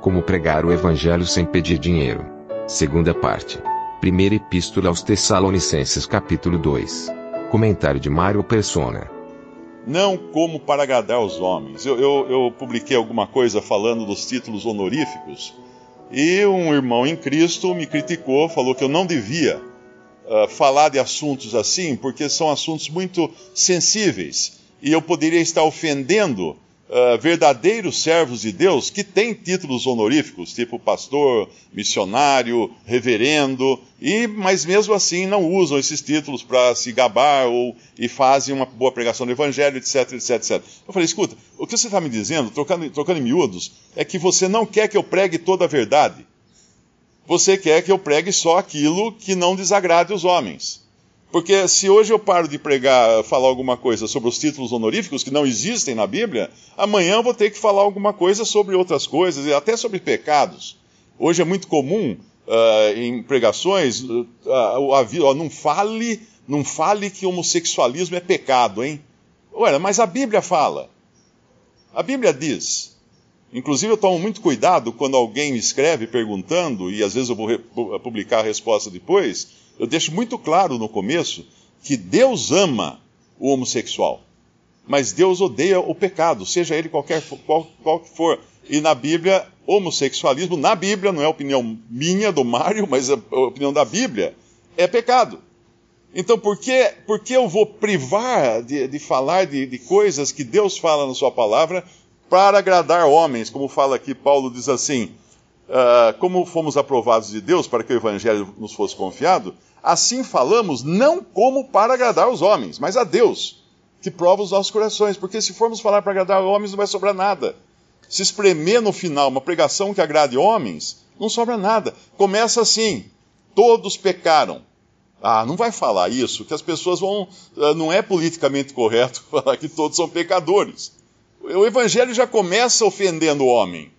Como pregar o evangelho sem pedir dinheiro. Segunda parte. Primeira epístola aos Tessalonicenses, capítulo 2. Comentário de Mário Persona. não como para agradar os homens. Eu, eu, eu, publiquei alguma coisa falando dos títulos honoríficos e um irmão em Cristo me criticou, falou que eu não devia uh, falar de assuntos assim, porque são assuntos muito sensíveis e eu poderia estar ofendendo uh, verdadeiros servos de Deus que têm títulos honoríficos, tipo pastor, missionário, reverendo, e mas mesmo assim não usam esses títulos para se gabar ou e fazem uma boa pregação do evangelho, etc, etc, etc. Eu falei, escuta, o que você está me dizendo, trocando, trocando em miúdos, é que você não quer que eu pregue toda a verdade. Você quer que eu pregue só aquilo que não desagrade os homens. Porque se hoje eu paro de pregar, falar alguma coisa sobre os títulos honoríficos que não existem na Bíblia, amanhã eu vou ter que falar alguma coisa sobre outras coisas, até sobre pecados. Hoje é muito comum uh, em pregações, uh, não fale, não fale que homossexualismo é pecado, hein? Olha, mas a Bíblia fala. A Bíblia diz. Inclusive eu tomo muito cuidado quando alguém me escreve perguntando, e às vezes eu vou publicar a resposta depois, eu deixo muito claro no começo que Deus ama o homossexual, mas Deus odeia o pecado, seja ele qualquer qual, qual que for. E na Bíblia, homossexualismo, na Bíblia, não é a opinião minha, do Mário, mas a opinião da Bíblia, é pecado. Então, por que, por que eu vou privar de, de falar de, de coisas que Deus fala na Sua palavra para agradar homens? Como fala aqui, Paulo diz assim: uh, como fomos aprovados de Deus para que o Evangelho nos fosse confiado, Assim falamos não como para agradar os homens, mas a Deus, que prova os nossos corações. Porque se formos falar para agradar homens, não vai sobrar nada. Se espremer no final uma pregação que agrade homens, não sobra nada. Começa assim: todos pecaram. Ah, não vai falar isso, que as pessoas vão. Ah, não é politicamente correto falar que todos são pecadores. O evangelho já começa ofendendo o homem.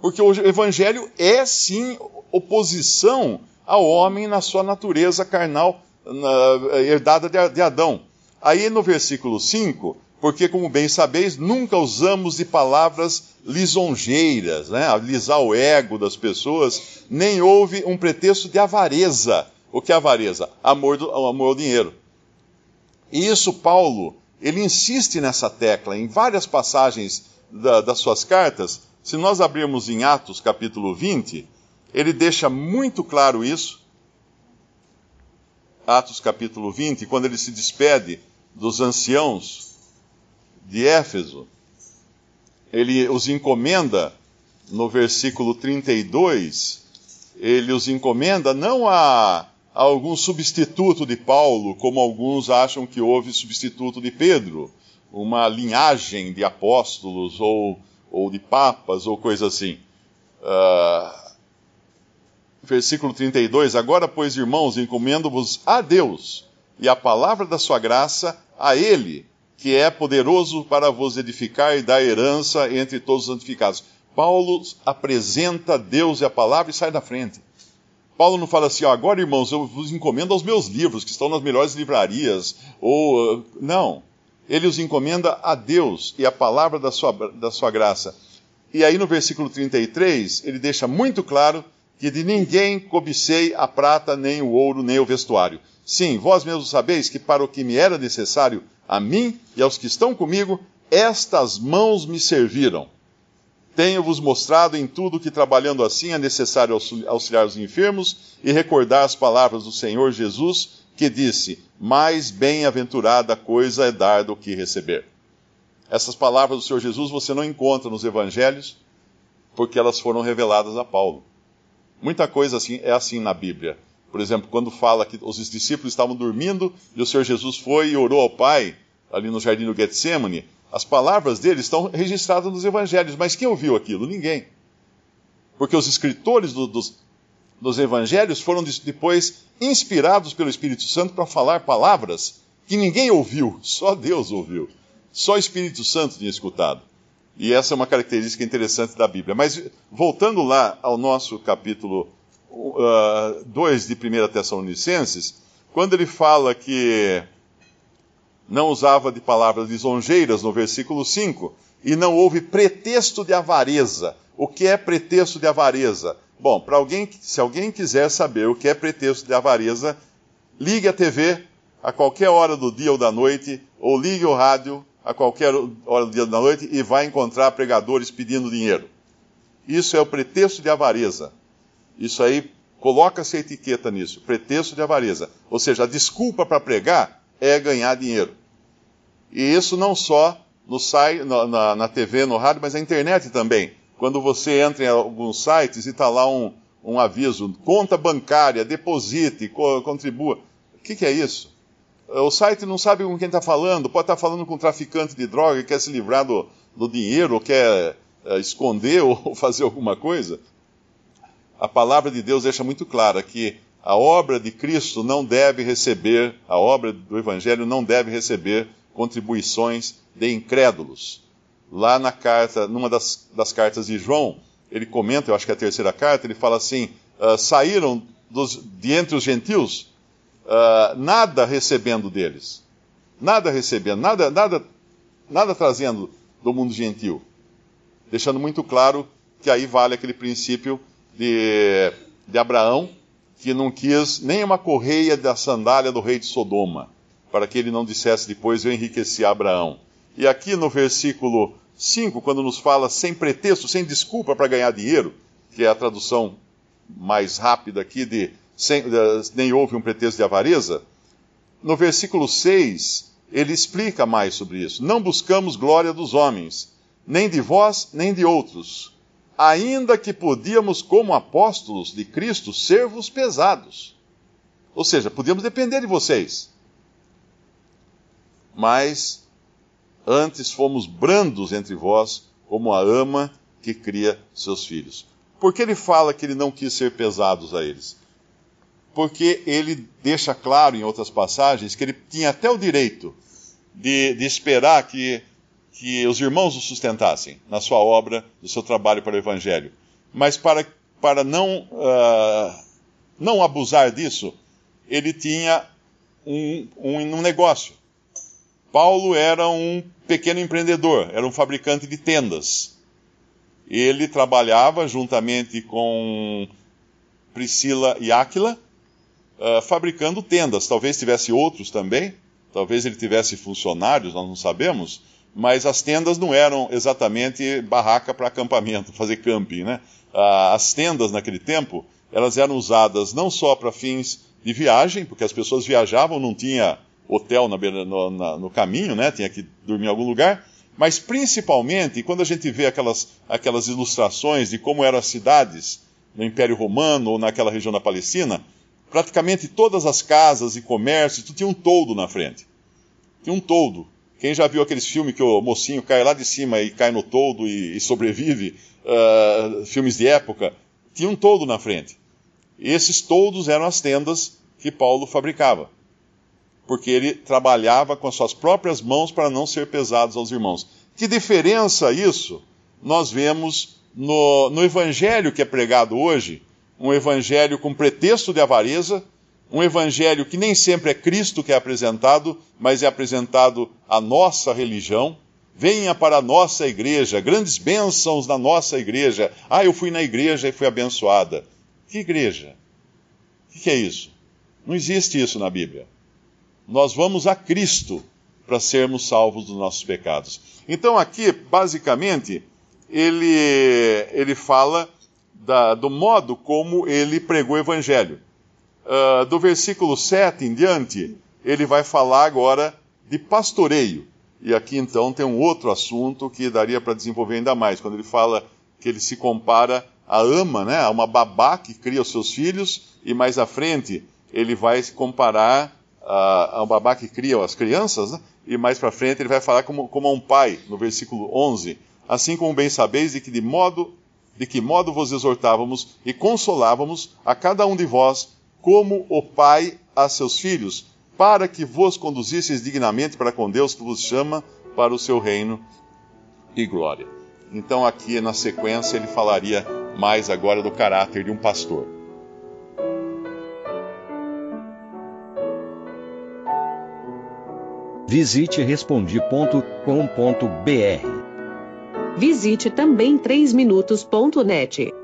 Porque o evangelho é sim oposição ao homem na sua natureza carnal na, herdada de, de Adão. Aí no versículo 5, porque como bem sabeis, nunca usamos de palavras lisonjeiras, né, alisar o ego das pessoas, nem houve um pretexto de avareza. O que é avareza? Amor, do, amor ao dinheiro. E isso Paulo, ele insiste nessa tecla em várias passagens da, das suas cartas. Se nós abrirmos em Atos capítulo 20, ele deixa muito claro isso. Atos capítulo 20, quando ele se despede dos anciãos de Éfeso, ele os encomenda, no versículo 32, ele os encomenda não a, algum substituto de Paulo, como alguns acham que houve substituto de Pedro, uma linhagem de apóstolos ou, ou de papas ou coisa assim. Uh, versículo 32: Agora, pois, irmãos, encomendo-vos a Deus e a palavra da sua graça a Ele, que é poderoso para vos edificar e dar herança entre todos os santificados. Paulo apresenta Deus e a palavra e sai da frente. Paulo não fala assim, ó, agora irmãos, eu vos encomendo aos meus livros, que estão nas melhores livrarias, ou. Não. Ele os encomenda a Deus e a palavra da sua, da sua graça. E aí no versículo 33, ele deixa muito claro que de ninguém cobicei a prata, nem o ouro, nem o vestuário. Sim, vós mesmos sabeis que para o que me era necessário, a mim e aos que estão comigo, estas mãos me serviram. Tenho-vos mostrado em tudo que trabalhando assim é necessário auxiliar os enfermos e recordar as palavras do Senhor Jesus, que disse: Mais bem-aventurada coisa é dar do que receber. Essas palavras do Senhor Jesus você não encontra nos evangelhos, porque elas foram reveladas a Paulo. Muita coisa assim é assim na Bíblia. Por exemplo, quando fala que os discípulos estavam dormindo e o Senhor Jesus foi e orou ao Pai, ali no jardim do Getsemane, As palavras dele estão registradas nos evangelhos, mas quem ouviu aquilo? Ninguém. Porque os escritores do, dos, dos evangelhos foram depois inspirados pelo Espírito Santo para falar palavras que ninguém ouviu, só Deus ouviu. Só o Espírito Santo tinha escutado. E essa é uma característica interessante da Bíblia. Mas voltando lá ao nosso capítulo 2 uh, de 1 Tessalonicenses, quando ele fala que não usava de palavras lisonjeiras no versículo 5, e não houve pretexto de avareza. O que é pretexto de avareza? Bom, para alguém, se alguém quiser saber o que é pretexto de avareza, ligue a TV a qualquer hora do dia ou da noite, ou ligue o rádio a qualquer hora do dia ou da noite e vai encontrar pregadores pedindo dinheiro. Isso é o pretexto de avareza. Isso aí, coloca-se a etiqueta nisso, pretexto de avareza. Ou seja, a desculpa para pregar é ganhar dinheiro. E isso não só no site, na, na, na, TV, no rádio, mas na internet também. Quando você entra em alguns sites e está lá um, um aviso, conta bancária, deposite, co contribua. O que, que, é isso? O site não sabe com quem está falando, pode estar tá falando com um traficante de droga que quer se livrar do, do dinheiro, ou quer é, esconder ou fazer alguma coisa. A palavra de Deus deixa muito clara que a obra de Cristo não deve receber, a obra do Evangelho não deve receber contribuições de incrédulos. Lá na carta, numa das, das cartas de João, ele comenta, eu acho que é a terceira carta, ele fala assim: uh, saíram dos, de entre os gentios, uh, nada recebendo deles, nada recebendo, nada, nada, nada trazendo do mundo gentil, deixando muito claro que aí vale aquele princípio de, de Abraão, que não quis nem uma correia da sandália do rei de Sodoma para que ele não dissesse depois, eu enriqueci Abraão. E aqui no versículo 5, quando nos fala sem pretexto, sem desculpa para ganhar dinheiro, que é a tradução mais rápida aqui de, sem, de nem houve um pretexto de avareza, no versículo 6, ele explica mais sobre isso. Não buscamos glória dos homens, nem de vós, nem de outros, ainda que podíamos, como apóstolos de Cristo, ser-vos pesados. Ou seja, podíamos depender de vocês mas antes fomos brandos entre vós, como a ama que cria seus filhos. Por que ele fala que ele não quis ser pesados a eles? Porque ele deixa claro em outras passagens que ele tinha até o direito de, de esperar que, que os irmãos o sustentassem na sua obra, no seu trabalho para o Evangelho. Mas para, para não, uh, não abusar disso, ele tinha um, um, um negócio. Paulo era um pequeno empreendedor, era um fabricante de tendas. Ele trabalhava juntamente com Priscila e Áquila, uh, fabricando tendas. Talvez tivesse outros também, talvez ele tivesse funcionários, nós não sabemos, mas as tendas não eram exatamente barraca para acampamento, fazer camping, né? Uh, as tendas naquele tempo, elas eram usadas não só para fins de viagem, porque as pessoas viajavam, não tinha hotel no, na, no caminho, né? Tinha que dormir em algum lugar. Mas principalmente, quando a gente vê aquelas, aquelas ilustrações de como eram as cidades no Império Romano ou naquela região da Palestina, praticamente todas as casas e comércios, tu tinha um toldo na frente. Tinha um toldo. Quem já viu aqueles filmes que o mocinho cai lá de cima e cai no toldo e, e sobrevive, uh, filmes de época, tinha um toldo na frente. E esses toldos eram as tendas que Paulo fabricava porque ele trabalhava com as suas próprias mãos para não ser pesados aos irmãos. Que diferença isso nós vemos no, no evangelho que é pregado hoje, um evangelho com pretexto de avareza, um evangelho que nem sempre é Cristo que é apresentado, mas é apresentado a nossa religião. Venha para a nossa igreja, grandes bênçãos na nossa igreja. Ah, eu fui na igreja e fui abençoada. Que igreja? O que é isso? Não existe isso na Bíblia nós vamos a Cristo para sermos salvos dos nossos pecados. Então, aqui, basicamente, ele, ele fala da, do modo como ele pregou o Evangelho. Uh, do versículo 7 em diante, ele vai falar agora de pastoreio. E aqui então tem um outro assunto que daria para desenvolver ainda mais, quando ele fala que ele se compara a ama, né, a uma babá que cria os seus filhos, e mais à frente ele vai se comparar a, a um babá que cria as crianças, né? e mais para frente ele vai falar como, como a um pai, no versículo 11. Assim como bem sabeis de que de modo de que modo vos exortávamos e consolávamos a cada um de vós, como o pai a seus filhos, para que vos conduzisseis dignamente para com Deus que vos chama para o seu reino e glória. Então, aqui na sequência, ele falaria mais agora do caráter de um pastor. Visite respondi.com.br. Visite também 3minutos.net.